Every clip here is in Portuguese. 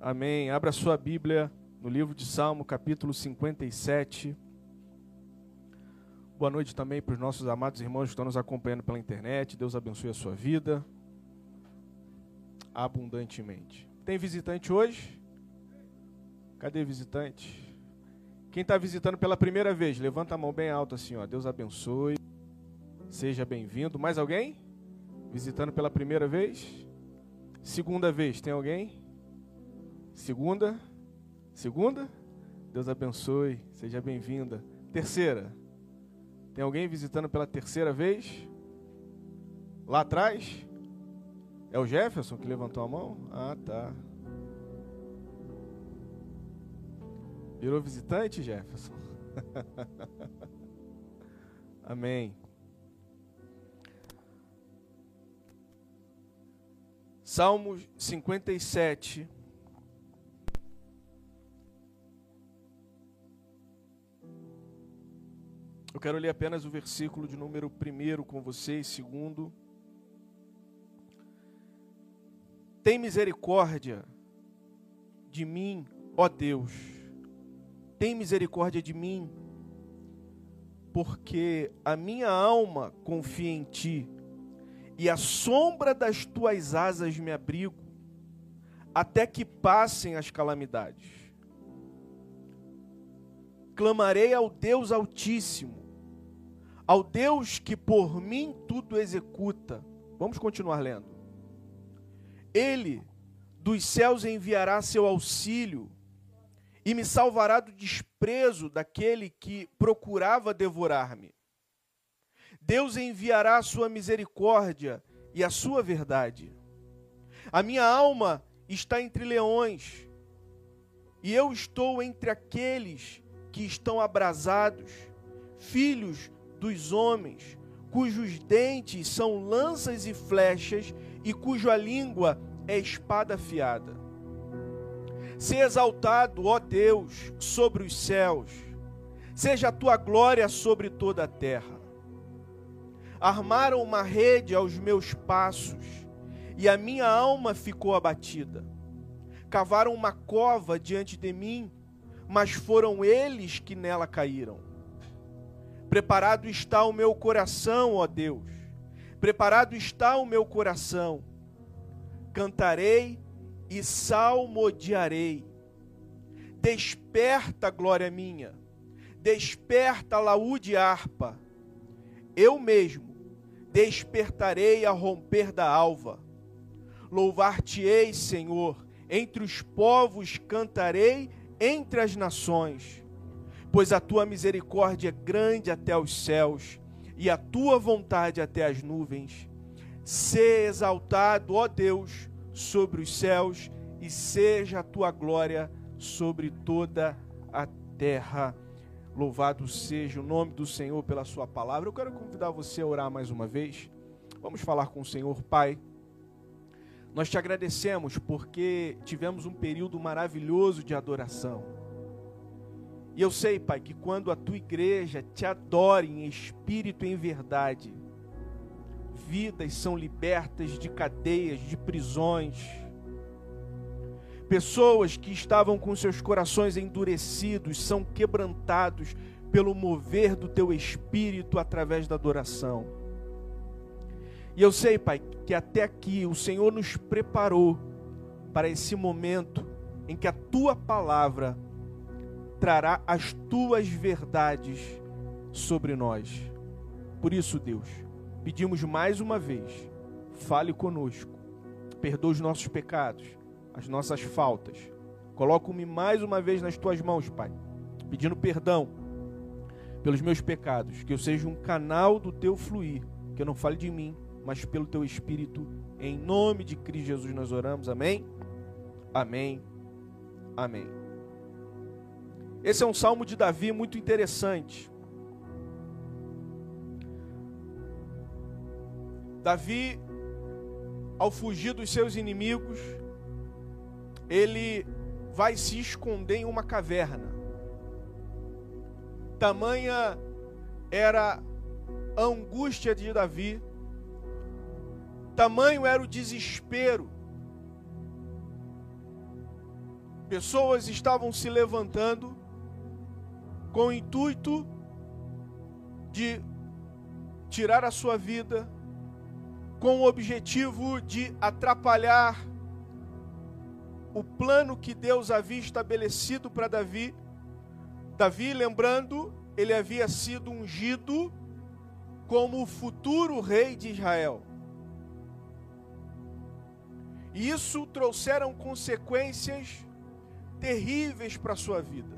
Amém. Abra sua Bíblia no livro de Salmo, capítulo 57. Boa noite também para os nossos amados irmãos que estão nos acompanhando pela internet. Deus abençoe a sua vida abundantemente. Tem visitante hoje? Cadê visitante? Quem está visitando pela primeira vez, levanta a mão bem alta assim, ó. Deus abençoe. Seja bem-vindo. Mais alguém? Visitando pela primeira vez? Segunda vez, tem alguém? Segunda. Segunda. Deus abençoe. Seja bem-vinda. Terceira. Tem alguém visitando pela terceira vez? Lá atrás? É o Jefferson que levantou a mão? Ah, tá. Virou visitante, Jefferson? Amém. Salmos 57. Eu quero ler apenas o versículo de número 1 com vocês, segundo. Tem misericórdia de mim, ó Deus. Tem misericórdia de mim, porque a minha alma confia em ti, e a sombra das tuas asas me abrigo, até que passem as calamidades. Clamarei ao Deus Altíssimo ao Deus que por mim tudo executa. Vamos continuar lendo. Ele dos céus enviará seu auxílio e me salvará do desprezo daquele que procurava devorar-me. Deus enviará a sua misericórdia e a sua verdade. A minha alma está entre leões, e eu estou entre aqueles que estão abrasados, filhos dos homens, cujos dentes são lanças e flechas e cuja língua é espada afiada. Se exaltado, ó Deus, sobre os céus, seja a tua glória sobre toda a terra. Armaram uma rede aos meus passos, e a minha alma ficou abatida. Cavaram uma cova diante de mim, mas foram eles que nela caíram. Preparado está o meu coração, ó Deus. Preparado está o meu coração. Cantarei e salmodiarei. Desperta, glória minha. Desperta, laúde harpa. Eu mesmo despertarei a romper da alva. Louvar-te-ei, Senhor, entre os povos cantarei entre as nações pois a tua misericórdia é grande até os céus e a tua vontade até as nuvens. Sê exaltado, ó Deus, sobre os céus e seja a tua glória sobre toda a terra. Louvado seja o nome do Senhor pela sua palavra. Eu quero convidar você a orar mais uma vez. Vamos falar com o Senhor, Pai. Nós te agradecemos porque tivemos um período maravilhoso de adoração e eu sei, Pai, que quando a tua igreja te adora em espírito e em verdade, vidas são libertas de cadeias, de prisões. Pessoas que estavam com seus corações endurecidos são quebrantados pelo mover do teu espírito através da adoração. E eu sei, Pai, que até aqui o Senhor nos preparou para esse momento em que a tua palavra trará as tuas verdades sobre nós. Por isso, Deus, pedimos mais uma vez, fale conosco, perdoa os nossos pecados, as nossas faltas. Coloco-me mais uma vez nas tuas mãos, Pai, pedindo perdão pelos meus pecados, que eu seja um canal do teu fluir, que eu não fale de mim, mas pelo teu espírito. Em nome de Cristo Jesus nós oramos. Amém. Amém. Amém. Esse é um salmo de Davi muito interessante. Davi, ao fugir dos seus inimigos, ele vai se esconder em uma caverna. Tamanha era a angústia de Davi, tamanho era o desespero Pessoas estavam se levantando com o intuito de tirar a sua vida, com o objetivo de atrapalhar o plano que Deus havia estabelecido para Davi. Davi, lembrando, ele havia sido ungido como o futuro rei de Israel. E isso trouxeram consequências terríveis para a sua vida.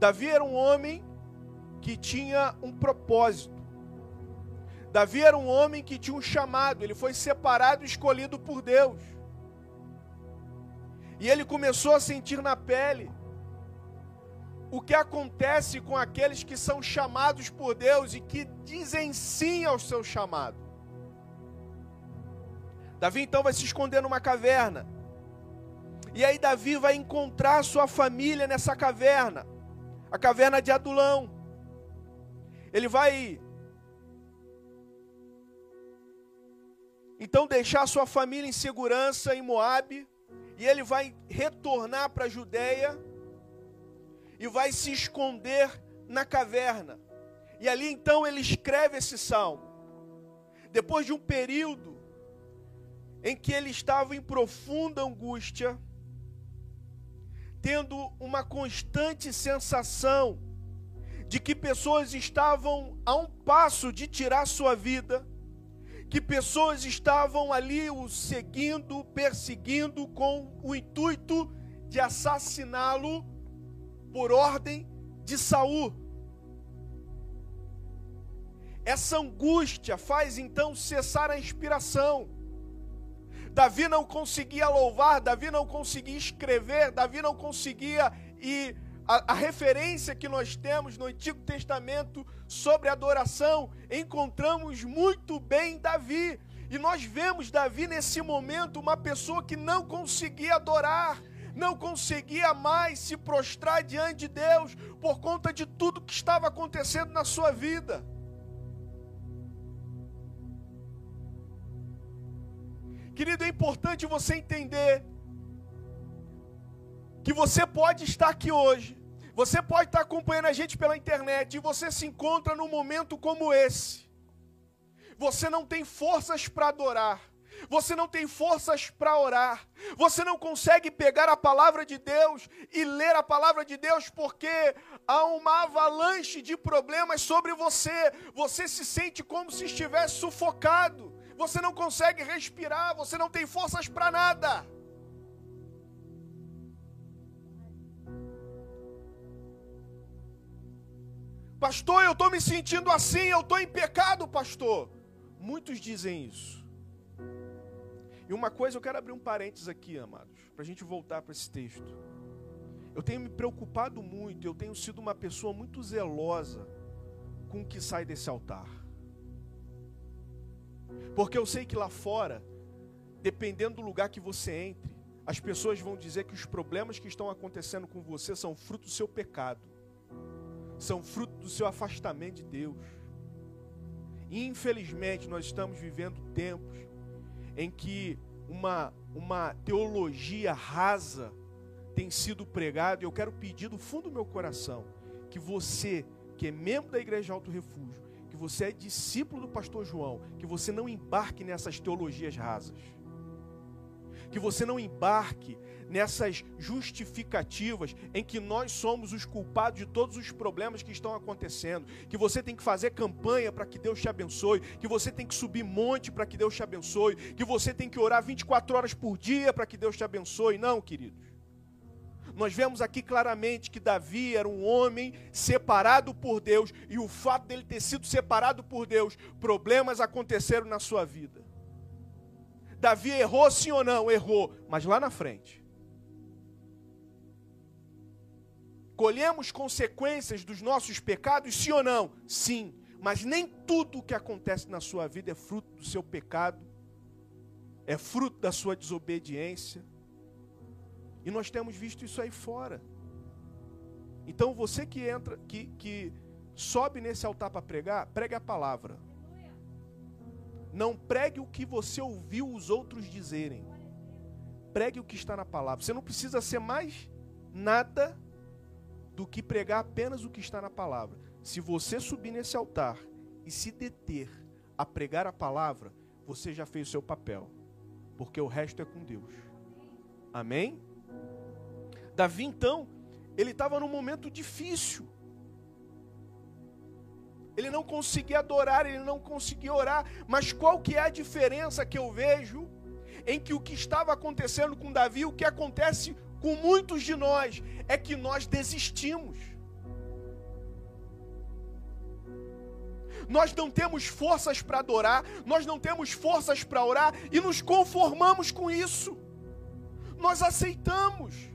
Davi era um homem que tinha um propósito. Davi era um homem que tinha um chamado, ele foi separado e escolhido por Deus. E ele começou a sentir na pele o que acontece com aqueles que são chamados por Deus e que dizem sim ao seu chamado. Davi então vai se esconder numa caverna. E aí Davi vai encontrar sua família nessa caverna, a caverna de Adulão. Ele vai então deixar sua família em segurança em Moabe, e ele vai retornar para a Judéia e vai se esconder na caverna. E ali então ele escreve esse salmo. Depois de um período em que ele estava em profunda angústia, tendo uma constante sensação de que pessoas estavam a um passo de tirar sua vida, que pessoas estavam ali o seguindo, perseguindo com o intuito de assassiná-lo por ordem de Saul. Essa angústia faz então cessar a inspiração. Davi não conseguia louvar, Davi não conseguia escrever, Davi não conseguia e a, a, referência que nós temos no Antigo Testamento sobre adoração, encontramos muito bem Davi. E nós vemos Davi nesse momento uma pessoa que não conseguia adorar, não conseguia mais se prostrar diante de Deus por conta de tudo que estava acontecendo na sua vida. Querido, é importante você entender que você pode estar aqui hoje, você pode estar acompanhando a gente pela internet e você se encontra num momento como esse. Você não tem forças para adorar, você não tem forças para orar, você não consegue pegar a palavra de Deus e ler a palavra de Deus porque há uma avalanche de problemas sobre você, você se sente como se estivesse sufocado você não consegue respirar, você não tem forças para nada. Pastor, eu estou me sentindo assim, eu estou em pecado, pastor. Muitos dizem isso. E uma coisa, eu quero abrir um parênteses aqui, amados, para a gente voltar para esse texto. Eu tenho me preocupado muito, eu tenho sido uma pessoa muito zelosa com o que sai desse altar. Porque eu sei que lá fora, dependendo do lugar que você entre, as pessoas vão dizer que os problemas que estão acontecendo com você são fruto do seu pecado, são fruto do seu afastamento de Deus. E infelizmente nós estamos vivendo tempos em que uma, uma teologia rasa tem sido pregada, e eu quero pedir do fundo do meu coração que você, que é membro da Igreja Alto Refúgio, você é discípulo do pastor João, que você não embarque nessas teologias rasas. Que você não embarque nessas justificativas em que nós somos os culpados de todos os problemas que estão acontecendo, que você tem que fazer campanha para que Deus te abençoe, que você tem que subir monte para que Deus te abençoe, que você tem que orar 24 horas por dia para que Deus te abençoe. Não, queridos. Nós vemos aqui claramente que Davi era um homem separado por Deus, e o fato dele ter sido separado por Deus, problemas aconteceram na sua vida. Davi errou sim ou não? Errou, mas lá na frente. Colhemos consequências dos nossos pecados, sim ou não? Sim, mas nem tudo o que acontece na sua vida é fruto do seu pecado, é fruto da sua desobediência, e nós temos visto isso aí fora. Então você que entra, que, que sobe nesse altar para pregar, pregue a palavra. Não pregue o que você ouviu os outros dizerem. pregue o que está na palavra. Você não precisa ser mais nada do que pregar apenas o que está na palavra. Se você subir nesse altar e se deter a pregar a palavra, você já fez o seu papel, porque o resto é com Deus. Amém? Davi, então, ele estava num momento difícil. Ele não conseguia adorar, ele não conseguia orar. Mas qual que é a diferença que eu vejo em que o que estava acontecendo com Davi, o que acontece com muitos de nós, é que nós desistimos. Nós não temos forças para adorar, nós não temos forças para orar e nos conformamos com isso. Nós aceitamos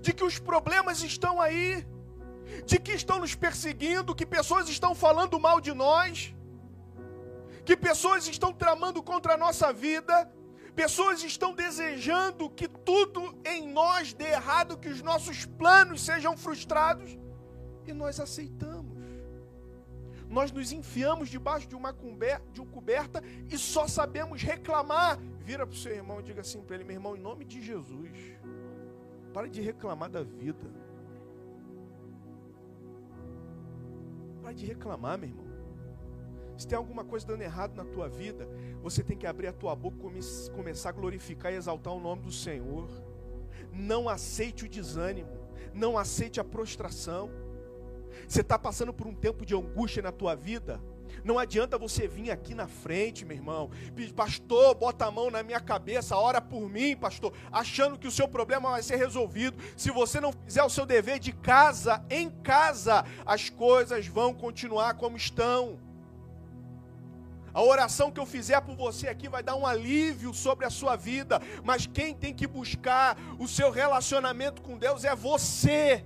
de que os problemas estão aí, de que estão nos perseguindo, que pessoas estão falando mal de nós, que pessoas estão tramando contra a nossa vida, pessoas estão desejando que tudo em nós dê errado, que os nossos planos sejam frustrados, e nós aceitamos. Nós nos enfiamos debaixo de uma coberta e só sabemos reclamar. Vira para o seu irmão e diga assim para ele: meu irmão, em nome de Jesus, pare de reclamar da vida. Pare de reclamar, meu irmão. Se tem alguma coisa dando errado na tua vida, você tem que abrir a tua boca e começar a glorificar e exaltar o nome do Senhor. Não aceite o desânimo, não aceite a prostração. Você está passando por um tempo de angústia na tua vida, não adianta você vir aqui na frente, meu irmão. Pastor, bota a mão na minha cabeça, ora por mim, pastor, achando que o seu problema vai ser resolvido. Se você não fizer o seu dever de casa, em casa, as coisas vão continuar como estão. A oração que eu fizer por você aqui vai dar um alívio sobre a sua vida, mas quem tem que buscar o seu relacionamento com Deus é você.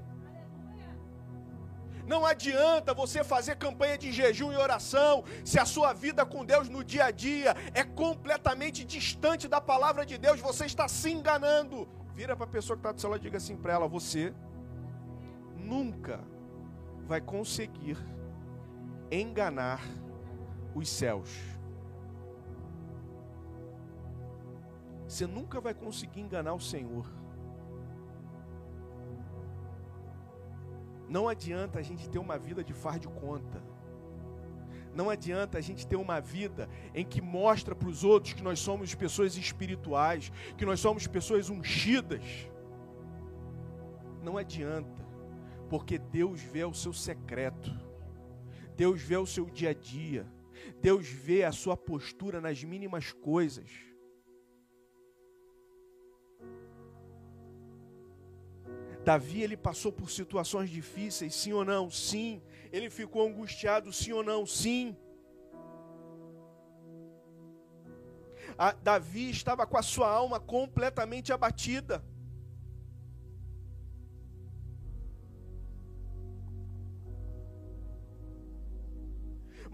Não adianta você fazer campanha de jejum e oração se a sua vida com Deus no dia a dia é completamente distante da palavra de Deus, você está se enganando. Vira para a pessoa que está do seu lado e diga assim para ela: você nunca vai conseguir enganar os céus. Você nunca vai conseguir enganar o Senhor. Não adianta a gente ter uma vida de far de conta. Não adianta a gente ter uma vida em que mostra para os outros que nós somos pessoas espirituais, que nós somos pessoas ungidas. Não adianta, porque Deus vê o seu secreto, Deus vê o seu dia a dia, Deus vê a sua postura nas mínimas coisas. Davi ele passou por situações difíceis, sim ou não? Sim. Ele ficou angustiado, sim ou não? Sim. A, Davi estava com a sua alma completamente abatida.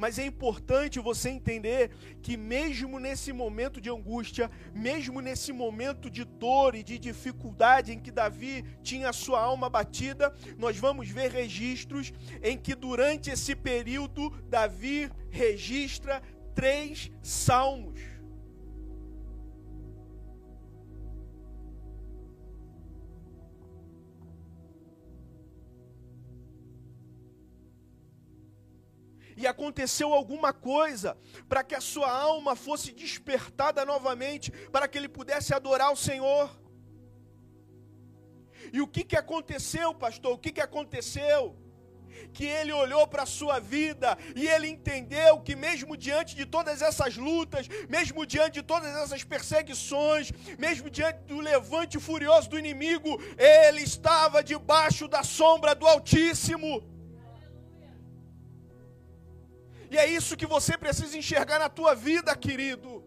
Mas é importante você entender que, mesmo nesse momento de angústia, mesmo nesse momento de dor e de dificuldade em que Davi tinha sua alma batida, nós vamos ver registros em que, durante esse período, Davi registra três salmos. E aconteceu alguma coisa para que a sua alma fosse despertada novamente, para que ele pudesse adorar o Senhor. E o que, que aconteceu, pastor? O que, que aconteceu? Que ele olhou para a sua vida e ele entendeu que, mesmo diante de todas essas lutas, mesmo diante de todas essas perseguições, mesmo diante do levante furioso do inimigo, ele estava debaixo da sombra do Altíssimo. E é isso que você precisa enxergar na tua vida, querido.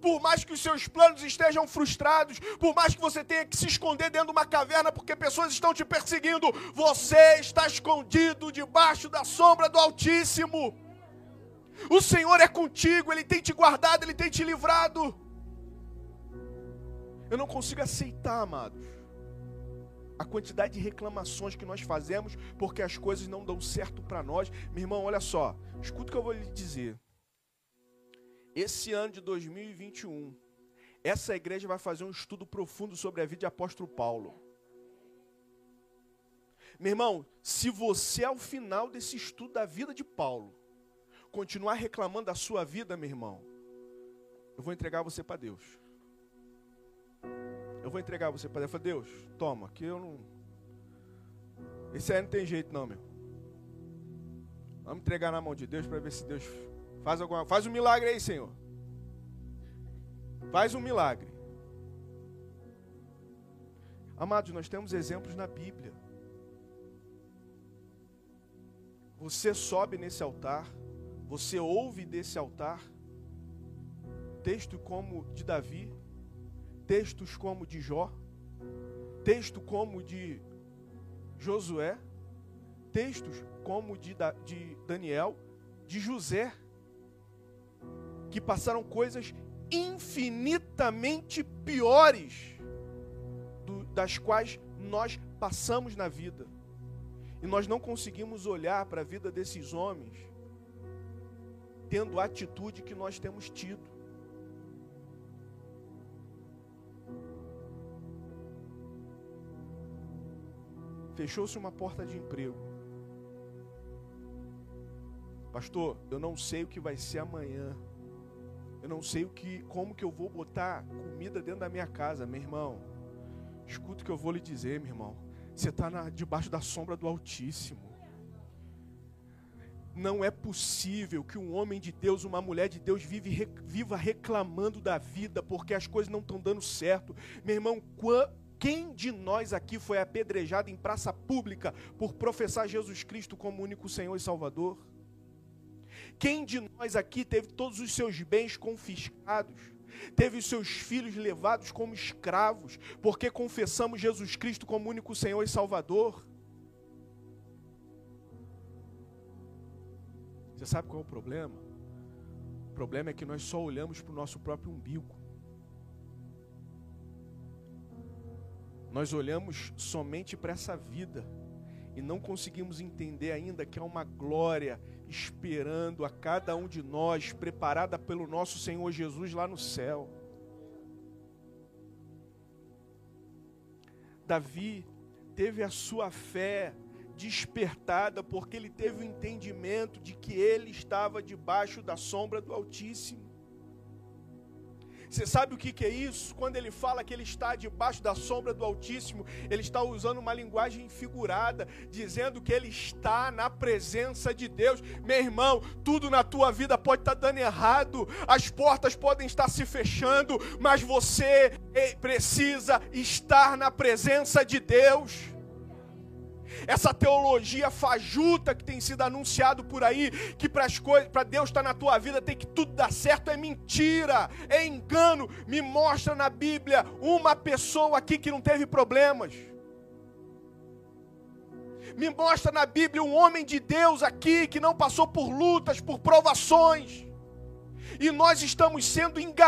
Por mais que os seus planos estejam frustrados, por mais que você tenha que se esconder dentro de uma caverna porque pessoas estão te perseguindo, você está escondido debaixo da sombra do Altíssimo. O Senhor é contigo, Ele tem te guardado, Ele tem te livrado. Eu não consigo aceitar, amados a quantidade de reclamações que nós fazemos porque as coisas não dão certo para nós. Meu irmão, olha só, escuta o que eu vou lhe dizer. Esse ano de 2021 Essa igreja vai fazer um estudo profundo sobre a vida de apóstolo Paulo. Meu irmão, se você ao final desse estudo da vida de Paulo continuar reclamando da sua vida, meu irmão, eu vou entregar você para Deus. Eu vou entregar você para Deus. Eu falei, Deus, toma, que eu não. Esse aí não tem jeito, não, meu. Vamos entregar na mão de Deus para ver se Deus faz alguma. Faz um milagre aí, Senhor. Faz um milagre. Amados, nós temos exemplos na Bíblia. Você sobe nesse altar, você ouve desse altar, texto como de Davi, textos como de Jó, texto como de Josué, textos como de, de Daniel, de José, que passaram coisas infinitamente piores do, das quais nós passamos na vida. E nós não conseguimos olhar para a vida desses homens tendo a atitude que nós temos tido. Fechou-se uma porta de emprego. Pastor, eu não sei o que vai ser amanhã. Eu não sei o que, como que eu vou botar comida dentro da minha casa, meu irmão. Escuta o que eu vou lhe dizer, meu irmão. Você está debaixo da sombra do Altíssimo. Não é possível que um homem de Deus, uma mulher de Deus, vive, viva reclamando da vida porque as coisas não estão dando certo. Meu irmão, quem de nós aqui foi apedrejado em praça pública por professar Jesus Cristo como único Senhor e Salvador? Quem de nós aqui teve todos os seus bens confiscados? Teve os seus filhos levados como escravos, porque confessamos Jesus Cristo como único Senhor e Salvador? Você sabe qual é o problema? O problema é que nós só olhamos para o nosso próprio umbigo. Nós olhamos somente para essa vida e não conseguimos entender ainda que há uma glória esperando a cada um de nós, preparada pelo nosso Senhor Jesus lá no céu. Davi teve a sua fé despertada porque ele teve o entendimento de que ele estava debaixo da sombra do Altíssimo. Você sabe o que, que é isso? Quando ele fala que ele está debaixo da sombra do Altíssimo, ele está usando uma linguagem figurada, dizendo que ele está na presença de Deus. Meu irmão, tudo na tua vida pode estar dando errado, as portas podem estar se fechando, mas você precisa estar na presença de Deus. Essa teologia fajuta que tem sido anunciado por aí, que para as coisas, para Deus estar tá na tua vida tem que tudo dar certo, é mentira, é engano. Me mostra na Bíblia uma pessoa aqui que não teve problemas. Me mostra na Bíblia um homem de Deus aqui que não passou por lutas, por provações. E nós estamos sendo enganados